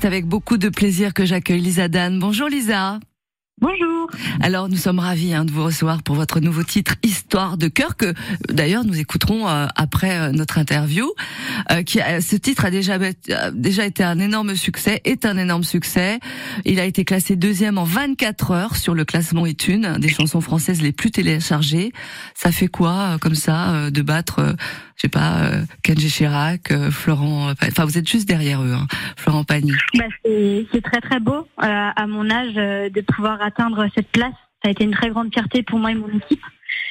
c'est avec beaucoup de plaisir que j'accueille Lisa Dan. Bonjour Lisa. Bonjour. Alors nous sommes ravis hein, de vous recevoir pour votre nouveau titre Histoire de cœur que d'ailleurs nous écouterons euh, après euh, notre interview. Euh, qui ce titre a déjà déjà été un énorme succès, est un énorme succès. Il a été classé deuxième en 24 heures sur le classement iTunes des chansons françaises les plus téléchargées. Ça fait quoi comme ça de battre je sais pas, Kenji Chirac, Florent, enfin vous êtes juste derrière eux, hein, Florent Pagny. Bah, c'est très très beau à mon âge de pouvoir atteindre cette place. Ça a été une très grande fierté pour moi et mon équipe.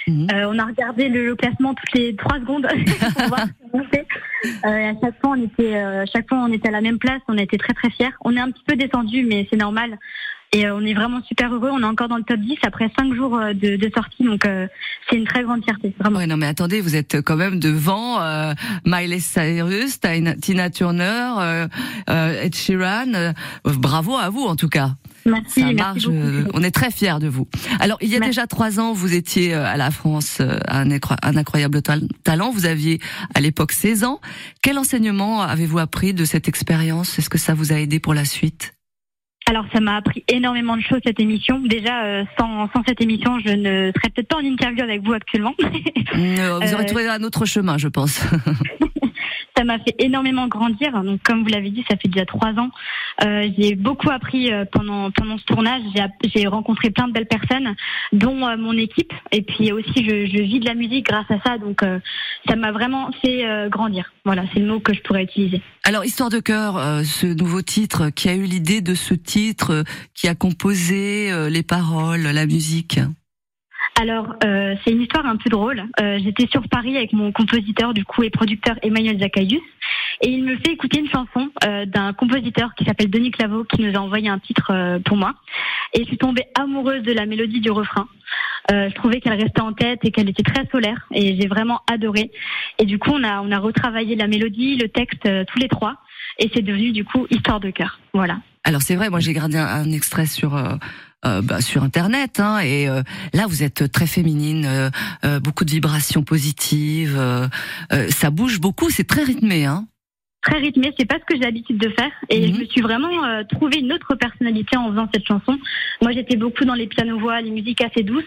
Mhm. Euh, on a regardé le, classement toutes les trois secondes pour voir euh, à chaque fois, on était, euh, chaque fois, on était à la même place. On a été très très fiers. On est un petit peu descendu, mais c'est normal. Et on est vraiment super heureux. On est encore dans le top 10 après cinq jours de, de sortie, donc c'est une très grande fierté. Vraiment. Ouais, non, mais attendez, vous êtes quand même devant Miley Cyrus, Tina Turner, Ed Sheeran. bravo à vous en tout cas. Merci, ça marche. Euh, on est très fiers de vous. Alors, il y a déjà trois ans, vous étiez euh, à la France euh, un, un incroyable talent. Vous aviez à l'époque 16 ans. Quel enseignement avez-vous appris de cette expérience? Est-ce que ça vous a aidé pour la suite? Alors ça m'a appris énormément de choses cette émission. Déjà sans, sans cette émission, je ne serais peut-être pas en interview avec vous actuellement. vous aurez trouvé un autre chemin, je pense. ça m'a fait énormément grandir. Donc, comme vous l'avez dit, ça fait déjà trois ans. Euh, j'ai beaucoup appris euh, pendant pendant ce tournage. J'ai rencontré plein de belles personnes, dont euh, mon équipe. Et puis aussi, je, je, vis de la musique grâce à ça. Donc, euh, ça m'a vraiment fait grandir. Voilà, c'est le mot que je pourrais utiliser. Alors, Histoire de cœur, ce nouveau titre, qui a eu l'idée de ce titre, qui a composé les paroles, la musique? Alors, euh, c'est une histoire un peu drôle. Euh, J'étais sur Paris avec mon compositeur du coup et producteur Emmanuel Zaccaïus et il me fait écouter une chanson euh, d'un compositeur qui s'appelle Denis Claveau qui nous a envoyé un titre euh, pour moi et je suis tombée amoureuse de la mélodie du refrain. Euh, je trouvais qu'elle restait en tête et qu'elle était très solaire et j'ai vraiment adoré. Et du coup, on a on a retravaillé la mélodie, le texte tous les trois et c'est devenu du coup Histoire de cœur. Voilà. Alors c'est vrai, moi j'ai gardé un, extrait sur euh, euh, bah, sur internet hein, et euh, là vous êtes très féminine, beaucoup de vibrations positives, ça bouge beaucoup, c'est très rythmé. Hein très rythmé. C'est pas ce que j'ai l'habitude de faire. Et je mhm. me suis vraiment euh, trouvé une autre personnalité en faisant cette chanson. Moi, j'étais beaucoup dans les pianos-voix, les musiques assez douces.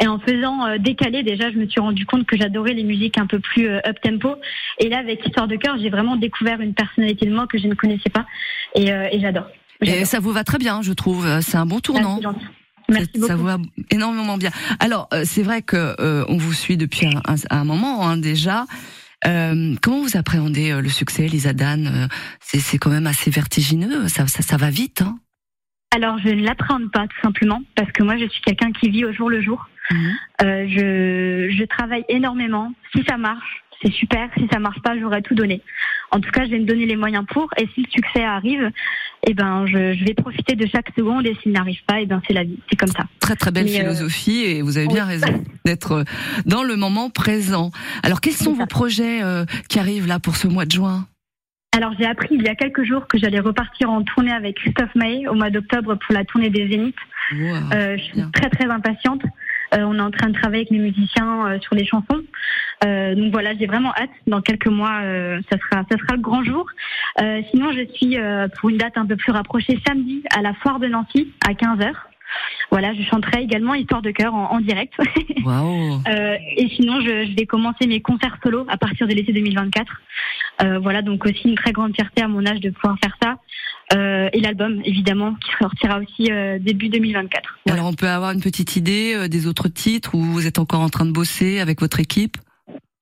Et en faisant euh, décaler, déjà, je me suis rendu compte que j'adorais les musiques un peu plus euh, up-tempo. Et là, avec Histoire de cœur, j'ai vraiment découvert une personnalité de moi que je ne connaissais pas. Et, et j'adore. Et ça vous va très bien, je trouve. C'est un bon tournant. Merci beaucoup. Ça vous va énormément bien. Alors, c'est vrai que on vous suit depuis un, un moment hein, déjà. Euh, comment vous appréhendez euh, le succès, Lisa Dan? Euh, C'est quand même assez vertigineux, ça, ça, ça va vite. Hein alors, je ne l'appréhende pas, tout simplement, parce que moi, je suis quelqu'un qui vit au jour le jour. Mhm. Euh, je, je travaille énormément. Si ça marche, c'est super. Si ça marche pas, j'aurais tout donné. En tout cas, je vais me donner les moyens pour. Et si le succès arrive, eh ben, je, je vais profiter de chaque seconde. Et s'il n'arrive pas, eh ben, c'est la vie. C'est comme ça. Très très belle euh, philosophie et vous avez bien raison d'être euh, dans le moment présent. Alors, quels sont vos projets euh, qui arrivent là pour ce mois de juin? Alors j'ai appris il y a quelques jours que j'allais repartir en tournée avec Christophe Maé au mois d'octobre pour la tournée des Zéniths. euh, je suis très très impatiente. Euh, on est en train de travailler avec les musiciens euh, sur les chansons. Euh, donc voilà, j'ai vraiment hâte. Dans quelques mois, ça sera ça sera le grand jour. sinon, je suis pour une date un peu plus rapprochée samedi à la foire de Nancy à 15 h voilà, je chanterai également Histoire de cœur en, direct. Wow. euh, et sinon, je, je, vais commencer mes concerts solo à partir de l'été 2024. Euh, voilà, donc aussi une très grande fierté à mon âge de pouvoir faire ça. Euh, et l'album, évidemment, qui sortira aussi euh, début 2024. Alors, on peut avoir une petite idée euh, des autres titres où vous êtes encore en train de bosser avec votre équipe?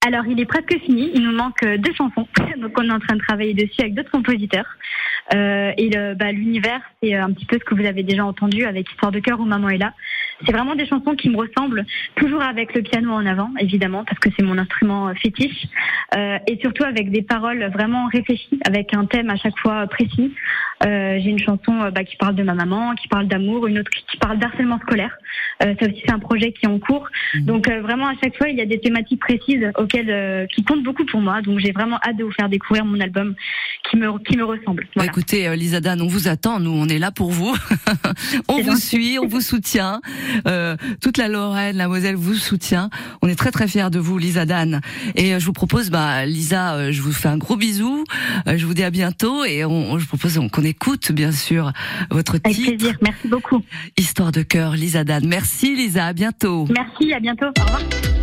Alors, il est presque fini. Il nous manque deux chansons. Donc, on est en train de travailler dessus avec d'autres compositeurs. Euh, et bah, l'univers, c'est un petit peu ce que vous avez déjà entendu avec Histoire de cœur où Maman est là. C'est vraiment des chansons qui me ressemblent, toujours avec le piano en avant, évidemment, parce que c'est mon instrument euh, fétiche, euh, et surtout avec des paroles vraiment réfléchies, avec un thème à chaque fois précis. Euh, J'ai une chanson euh, bah, qui parle de ma maman, qui parle d'amour, une autre qui parle d'harcèlement scolaire. Euh, ça aussi, c'est un projet qui est en cours. Mhm. Donc euh, vraiment, à chaque fois, il y a des thématiques précises auxquelles qui comptent beaucoup pour moi. Donc j'ai vraiment hâte de vous faire découvrir mon album qui me qui me ressemble. Bah, écoutez, Lisa Dan, on vous attend. Nous, on est là pour vous. on vous suit, on vous soutient. Euh, toute la Lorraine, la Moselle vous soutient. On est très très fiers de vous, Lisa Dan. Et je vous propose, bah Lisa, je vous fais un gros bisou. je vous dis à bientôt et on, je propose qu'on écoute bien sûr votre titre. Avec plaisir, merci beaucoup. Histoire de cœur, Lisa Dan. Merci Lisa, à bientôt. Merci, à bientôt. Au revoir.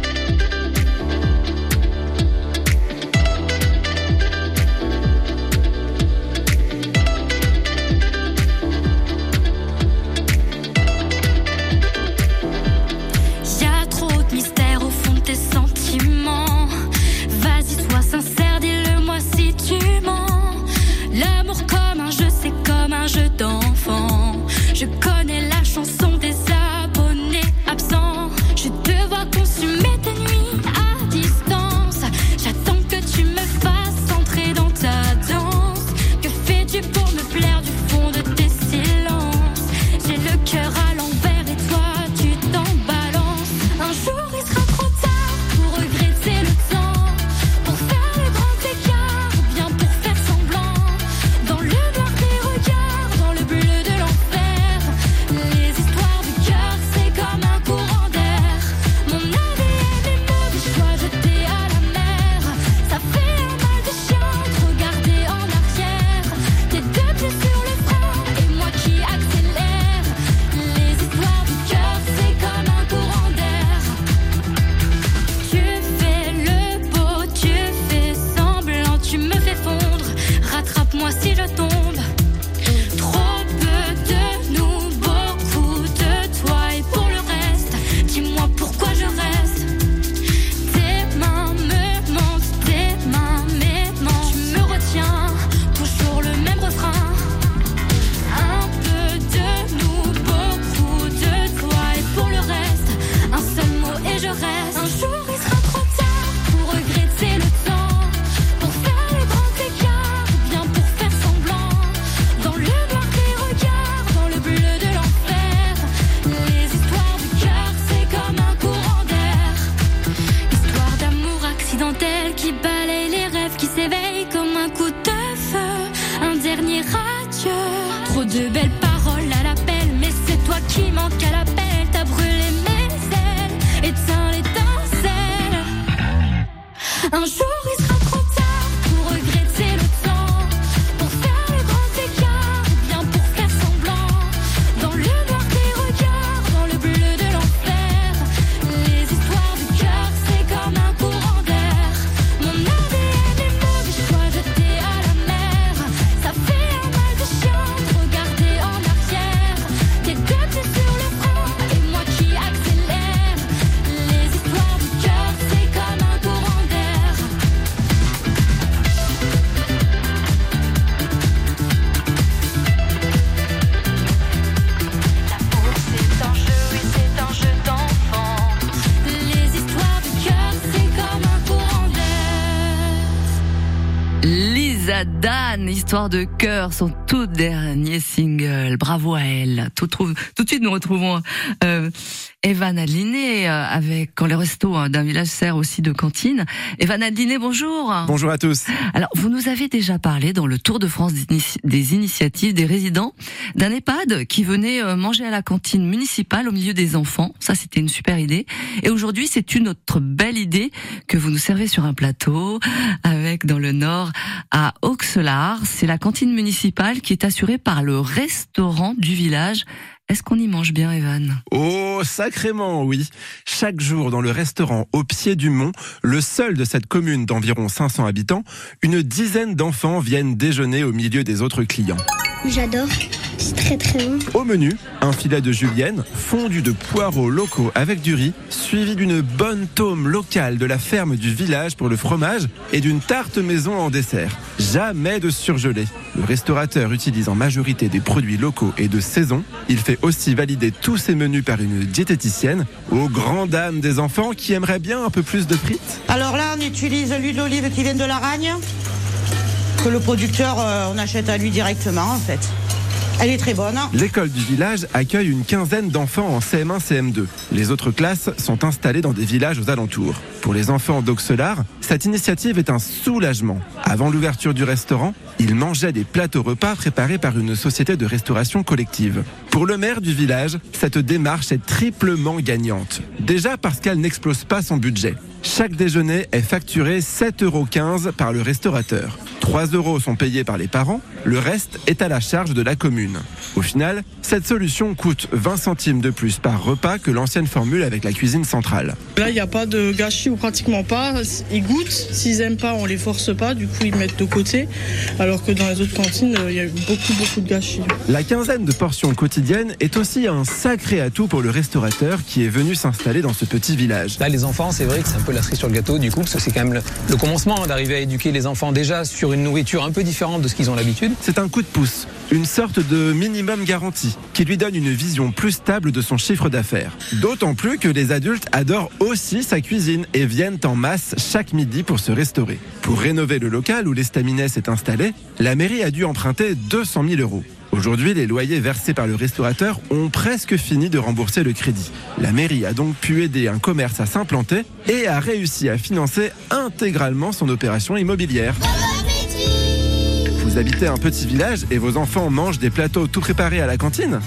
Trop de belles paroles à l'appel, mais c'est toi qui manque à l'appel. T'as brûlé mes ailes, éteins l'étincelle. Un jour, il sera Histoire de cœur, son tout dernier single. Bravo à elle. Tout, tout de suite, nous retrouvons euh, Evan Adliné euh, avec quand les restos hein, d'un village sert aussi de cantine. Evan Adliné, bonjour. Bonjour à tous. Alors, vous nous avez déjà parlé dans le Tour de France des initiatives des résidents d'un EHPAD qui venait euh, manger à la cantine municipale au milieu des enfants. Ça, c'était une super idée. Et aujourd'hui, c'est une autre belle idée que vous nous servez sur un plateau avec dans le nord à C'est la cantine municipale qui est assurée par le restaurant du village est-ce qu'on y mange bien, Evan? Oh, sacrément, oui. Chaque jour, dans le restaurant au pied du mont, le seul de cette commune d'environ 500 habitants, une dizaine d'enfants viennent déjeuner au milieu des autres clients. J'adore. C'est très très bon. Au menu, un filet de julienne, fondu de poireaux locaux avec du riz, suivi d'une bonne tome locale de la ferme du village pour le fromage et d'une tarte maison en dessert. Jamais de surgelé. Le restaurateur utilise en majorité des produits locaux et de saison. Il fait aussi valider tous ses menus par une diététicienne, aux grandes dames des enfants qui aimeraient bien un peu plus de frites. Alors là, on utilise l'huile d'olive qui vient de l'Aragne, que le producteur, euh, on achète à lui directement en fait. Elle est très bonne. L'école du village accueille une quinzaine d'enfants en CM1, CM2. Les autres classes sont installées dans des villages aux alentours. Pour les enfants d'Auxelard, cette initiative est un soulagement. Avant l'ouverture du restaurant, ils mangeaient des plateaux repas préparés par une société de restauration collective. Pour le maire du village, cette démarche est triplement gagnante. Déjà parce qu'elle n'explose pas son budget. Chaque déjeuner est facturé 7,15 euros par le restaurateur. 3 euros sont payés par les parents, le reste est à la charge de la commune. Au final, cette solution coûte 20 centimes de plus par repas que l'ancienne formule avec la cuisine centrale. Là, il n'y a pas de gâchis ou pratiquement pas. Ils goûtent. S'ils aiment pas, on les force pas. Du coup, ils mettent de côté. Alors que dans les autres cantines, il y a beaucoup, beaucoup de gâchis. La quinzaine de portions quotidiennes est aussi un sacré atout pour le restaurateur qui est venu s'installer dans ce petit village. Là, les enfants, c'est vrai que c'est un peu la cerise sur le gâteau du coup, parce que c'est quand même le, le commencement d'arriver à éduquer les enfants déjà sur une nourriture un peu différente de ce qu'ils ont l'habitude. C'est un coup de pouce, une sorte de minimum garanti qui lui donne une vision plus stable de son chiffre d'affaires. D'autant plus que les adultes adorent aussi sa cuisine et viennent en masse chaque midi pour se restaurer. Pour rénover le local où l'estaminet s'est installé, la mairie a dû emprunter 200 000 euros. Aujourd'hui, les loyers versés par le restaurateur ont presque fini de rembourser le crédit. La mairie a donc pu aider un commerce à s'implanter et a réussi à financer intégralement son opération immobilière. Vous habitez un petit village et vos enfants mangent des plateaux tout préparés à la cantine